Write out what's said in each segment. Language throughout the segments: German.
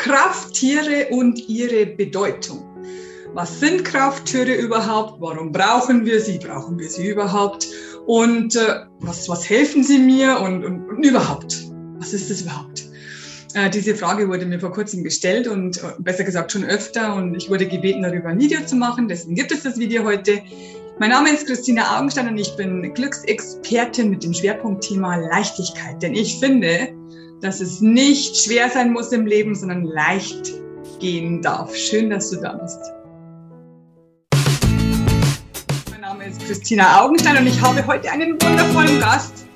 Krafttiere und ihre Bedeutung. Was sind Krafttiere überhaupt? Warum brauchen wir sie? Brauchen wir sie überhaupt? Und äh, was, was helfen sie mir? Und, und, und überhaupt, was ist das überhaupt? Äh, diese Frage wurde mir vor kurzem gestellt und äh, besser gesagt schon öfter und ich wurde gebeten, darüber ein Video zu machen. Deswegen gibt es das Video heute. Mein Name ist Christina Augenstein und ich bin Glücksexpertin mit dem Schwerpunktthema Leichtigkeit. Denn ich finde, dass es nicht schwer sein muss im Leben, sondern leicht gehen darf. Schön, dass du da bist. Mein Name ist Christina Augenstein und ich habe heute einen wundervollen Gast.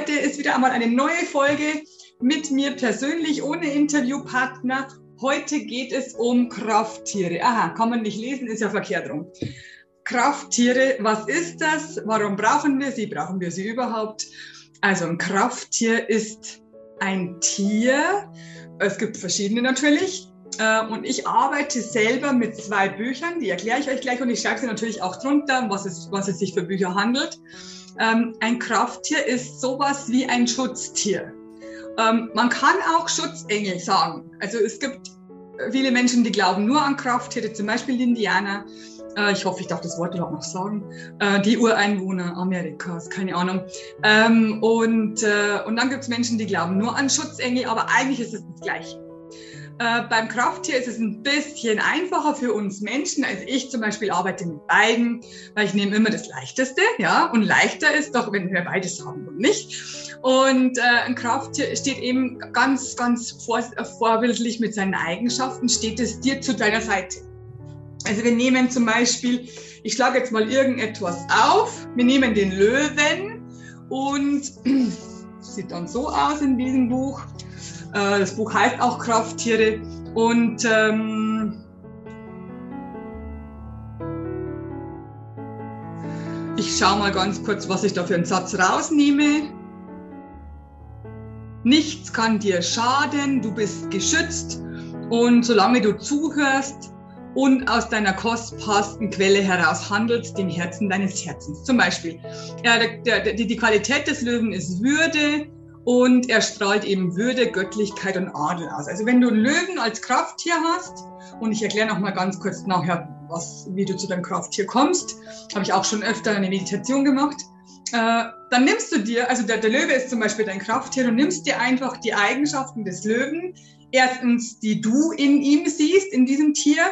Heute ist wieder einmal eine neue Folge mit mir persönlich ohne Interviewpartner. Heute geht es um Krafttiere. Aha, kann man nicht lesen, ist ja verkehrt rum. Krafttiere, was ist das? Warum brauchen wir sie? Brauchen wir sie überhaupt? Also ein Krafttier ist ein Tier. Es gibt verschiedene natürlich. Äh, und ich arbeite selber mit zwei Büchern, die erkläre ich euch gleich und ich schreibe sie natürlich auch drunter, was es, was es sich für Bücher handelt. Ähm, ein Krafttier ist sowas wie ein Schutztier. Ähm, man kann auch Schutzengel sagen. Also es gibt viele Menschen, die glauben nur an Krafttiere, zum Beispiel die Indianer. Äh, ich hoffe, ich darf das Wort überhaupt noch sagen. Äh, die Ureinwohner Amerikas, keine Ahnung. Ähm, und, äh, und dann gibt es Menschen, die glauben nur an Schutzengel, aber eigentlich ist es das Gleiche. Äh, beim Krafttier ist es ein bisschen einfacher für uns Menschen. Also ich zum Beispiel arbeite mit beiden, weil ich nehme immer das Leichteste, ja. Und leichter ist doch, wenn wir beides haben und nicht. Und äh, ein Krafttier steht eben ganz, ganz vor, vorbildlich mit seinen Eigenschaften, steht es dir zu deiner Seite. Also wir nehmen zum Beispiel, ich schlage jetzt mal irgendetwas auf, wir nehmen den Löwen und sieht dann so aus in diesem Buch. Äh, das Buch heißt auch Krafttiere. Und ähm, ich schaue mal ganz kurz, was ich da für einen Satz rausnehme. Nichts kann dir schaden, du bist geschützt und solange du zuhörst und aus deiner kostbarsten Quelle heraus handelst, dem Herzen deines Herzens. Zum Beispiel, ja, der, der, die, die Qualität des Löwen ist Würde, und er strahlt eben Würde, Göttlichkeit und Adel aus. Also wenn du einen Löwen als Krafttier hast, und ich erkläre noch mal ganz kurz nachher, was, wie du zu deinem Krafttier kommst, habe ich auch schon öfter eine Meditation gemacht, äh, dann nimmst du dir, also der, der Löwe ist zum Beispiel dein Krafttier, du nimmst dir einfach die Eigenschaften des Löwen, erstens, die du in ihm siehst, in diesem Tier,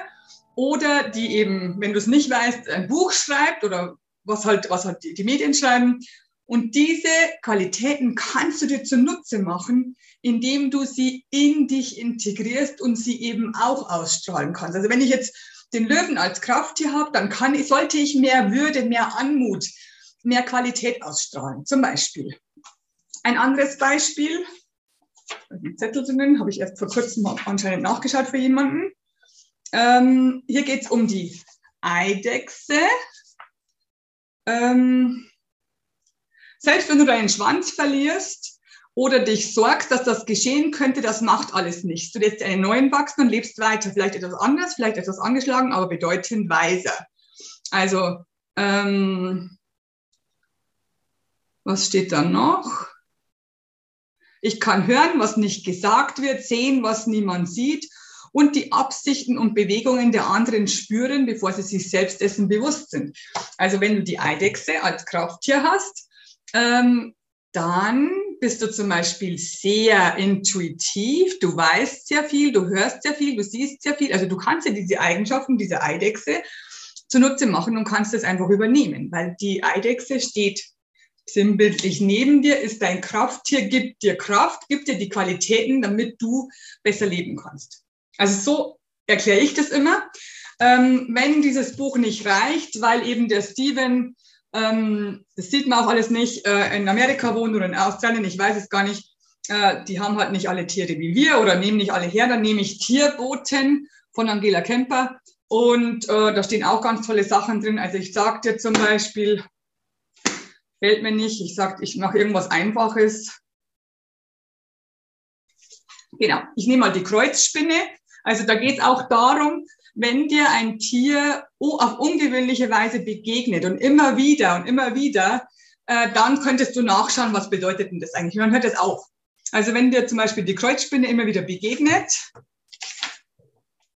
oder die eben, wenn du es nicht weißt, ein Buch schreibt oder was halt, was halt die, die Medien schreiben, und diese Qualitäten kannst du dir zunutze machen, indem du sie in dich integrierst und sie eben auch ausstrahlen kannst. Also wenn ich jetzt den Löwen als Krafttier habe, dann kann sollte ich mehr Würde, mehr Anmut, mehr Qualität ausstrahlen. Zum Beispiel. Ein anderes Beispiel, die Zettel drinnen, habe ich erst vor kurzem anscheinend nachgeschaut für jemanden. Ähm, hier geht es um die Eidechse. Ähm, selbst wenn du deinen Schwanz verlierst oder dich sorgst, dass das geschehen könnte, das macht alles nichts. Du lässt einen neuen wachsen und lebst weiter. Vielleicht etwas anders, vielleicht etwas angeschlagen, aber bedeutend weiser. Also, ähm, was steht da noch? Ich kann hören, was nicht gesagt wird, sehen, was niemand sieht und die Absichten und Bewegungen der anderen spüren, bevor sie sich selbst dessen bewusst sind. Also wenn du die Eidechse als Krafttier hast, ähm, dann bist du zum Beispiel sehr intuitiv, du weißt sehr viel, du hörst sehr viel, du siehst sehr viel. Also du kannst ja diese Eigenschaften, diese Eidechse zunutze machen und kannst es einfach übernehmen, weil die Eidechse steht sinnbildlich neben dir, ist dein Krafttier, gibt dir Kraft, gibt dir die Qualitäten, damit du besser leben kannst. Also so erkläre ich das immer. Ähm, wenn dieses Buch nicht reicht, weil eben der Steven ähm, das sieht man auch alles nicht, äh, in Amerika wohnt oder in Australien, ich weiß es gar nicht. Äh, die haben halt nicht alle Tiere wie wir oder nehmen nicht alle her. Dann nehme ich Tierboten von Angela Kemper. Und äh, da stehen auch ganz tolle Sachen drin. Also ich sage dir zum Beispiel, fällt mir nicht, ich sage, ich mache irgendwas Einfaches. Genau, ich nehme mal die Kreuzspinne. Also da geht es auch darum, wenn dir ein Tier auf ungewöhnliche Weise begegnet und immer wieder und immer wieder, äh, dann könntest du nachschauen, was bedeutet denn das eigentlich? Man hört das auf. Also wenn dir zum Beispiel die Kreuzspinne immer wieder begegnet,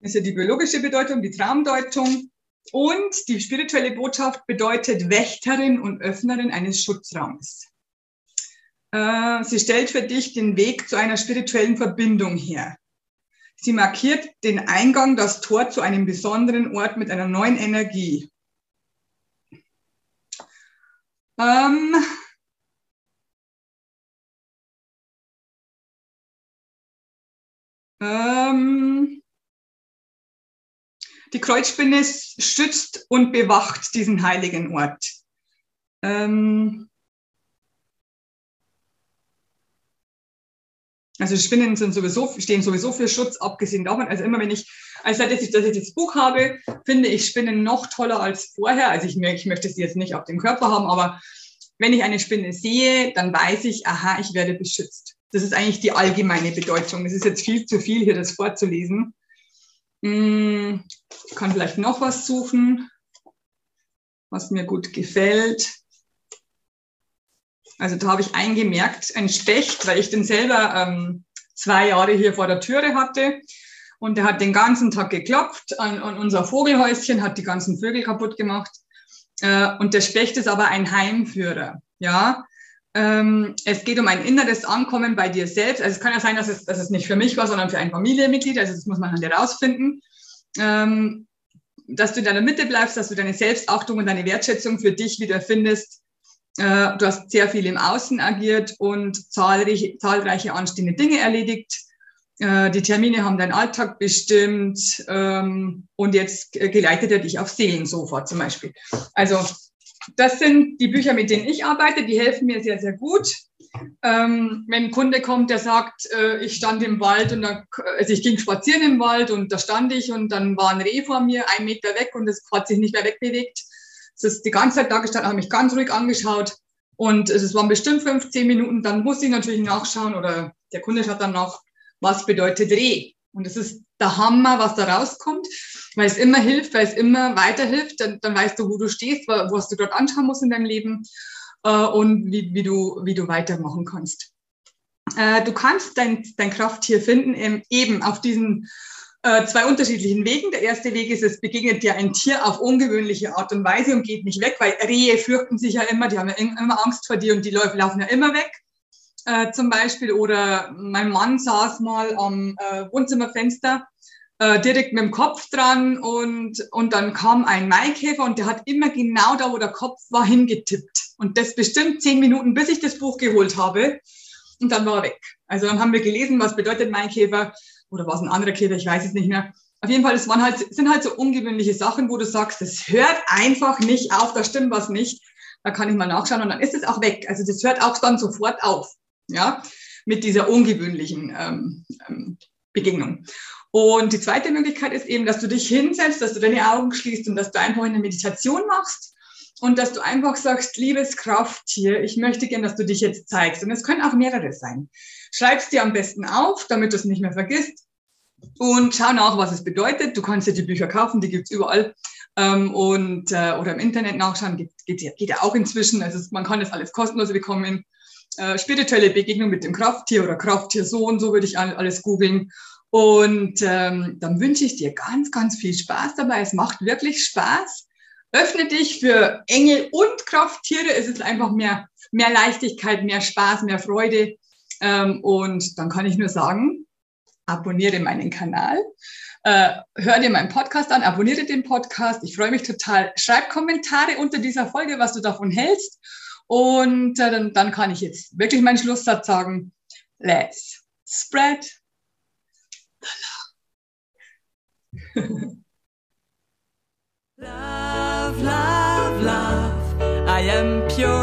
ist ja die biologische Bedeutung, die Traumdeutung. Und die spirituelle Botschaft bedeutet Wächterin und Öffnerin eines Schutzraums. Äh, sie stellt für dich den Weg zu einer spirituellen Verbindung her. Sie markiert den Eingang, das Tor zu einem besonderen Ort mit einer neuen Energie. Ähm, ähm, die Kreuzspinne schützt und bewacht diesen heiligen Ort. Ähm, Also Spinnen sind sowieso, stehen sowieso für Schutz, abgesehen davon. Also immer wenn ich, also seit ich, dass ich das Buch habe, finde ich Spinnen noch toller als vorher. Also ich, ich möchte sie jetzt nicht auf dem Körper haben, aber wenn ich eine Spinne sehe, dann weiß ich, aha, ich werde beschützt. Das ist eigentlich die allgemeine Bedeutung. Es ist jetzt viel zu viel, hier das vorzulesen. Hm, ich kann vielleicht noch was suchen, was mir gut gefällt. Also da habe ich eingemerkt, ein Specht, weil ich den selber ähm, zwei Jahre hier vor der Türe hatte. Und der hat den ganzen Tag geklopft an, an unser Vogelhäuschen, hat die ganzen Vögel kaputt gemacht. Äh, und der Specht ist aber ein Heimführer. Ja, ähm, es geht um ein inneres Ankommen bei dir selbst. Also es kann ja sein, dass es, dass es nicht für mich war, sondern für ein Familienmitglied. Also das muss man dann herausfinden. Ähm, dass du in deiner Mitte bleibst, dass du deine Selbstachtung und deine Wertschätzung für dich wieder findest äh, du hast sehr viel im Außen agiert und zahlreiche, zahlreiche anstehende Dinge erledigt. Äh, die Termine haben deinen Alltag bestimmt ähm, und jetzt geleitet er dich auf Seelensofa zum Beispiel. Also das sind die Bücher, mit denen ich arbeite, die helfen mir sehr, sehr gut. Ähm, wenn ein Kunde kommt, der sagt, äh, ich stand im Wald und da, also ich ging spazieren im Wald und da stand ich und dann war ein Reh vor mir, ein Meter weg und es hat sich nicht mehr wegbewegt es ist die ganze Zeit da gestanden, habe mich ganz ruhig angeschaut und es waren bestimmt 15 Minuten. Dann muss ich natürlich nachschauen oder der Kunde schaut dann nach, was bedeutet Reh. Und es ist der Hammer, was da rauskommt, weil es immer hilft, weil es immer weiterhilft. Dann, dann weißt du, wo du stehst, was du dort anschauen musst in deinem Leben äh, und wie, wie, du, wie du weitermachen kannst. Äh, du kannst dein, dein Krafttier finden, eben auf diesen äh, zwei unterschiedlichen Wegen. Der erste Weg ist, es begegnet dir ein Tier auf ungewöhnliche Art und Weise und geht nicht weg, weil Rehe fürchten sich ja immer, die haben ja immer Angst vor dir und die laufen ja immer weg. Äh, zum Beispiel. Oder mein Mann saß mal am äh, Wohnzimmerfenster äh, direkt mit dem Kopf dran und, und dann kam ein Maikäfer und der hat immer genau da, wo der Kopf war, hingetippt. Und das bestimmt zehn Minuten, bis ich das Buch geholt habe. Und dann war er weg. Also dann haben wir gelesen, was bedeutet Maikäfer oder war es ein anderer Käfer, ich weiß es nicht mehr. Auf jeden Fall, es waren halt, sind halt so ungewöhnliche Sachen, wo du sagst, das hört einfach nicht auf, da stimmt was nicht. Da kann ich mal nachschauen und dann ist es auch weg. Also das hört auch dann sofort auf, ja, mit dieser ungewöhnlichen ähm, ähm, Begegnung. Und die zweite Möglichkeit ist eben, dass du dich hinsetzt, dass du deine Augen schließt und dass du einfach eine Meditation machst und dass du einfach sagst, liebes Krafttier, ich möchte gern, dass du dich jetzt zeigst. Und es können auch mehrere sein. Schreib es dir am besten auf, damit du es nicht mehr vergisst. Und schau nach, was es bedeutet. Du kannst dir die Bücher kaufen, die gibt's überall. Ähm, und, äh, oder im Internet nachschauen, geht, geht, geht ja auch inzwischen. Also man kann das alles kostenlos bekommen. Äh, spirituelle Begegnung mit dem Krafttier oder Krafttier so und so würde ich alles googeln. Und ähm, dann wünsche ich dir ganz, ganz viel Spaß dabei. Es macht wirklich Spaß. Öffne dich für Engel und Krafttiere. Es ist einfach mehr, mehr Leichtigkeit, mehr Spaß, mehr Freude. Ähm, und dann kann ich nur sagen, abonniere meinen Kanal, äh, hör dir meinen Podcast an, abonniere den Podcast. Ich freue mich total. Schreib Kommentare unter dieser Folge, was du davon hältst. Und äh, dann, dann kann ich jetzt wirklich meinen Schlusssatz sagen. Let's spread the love. love, love, love. I am pure.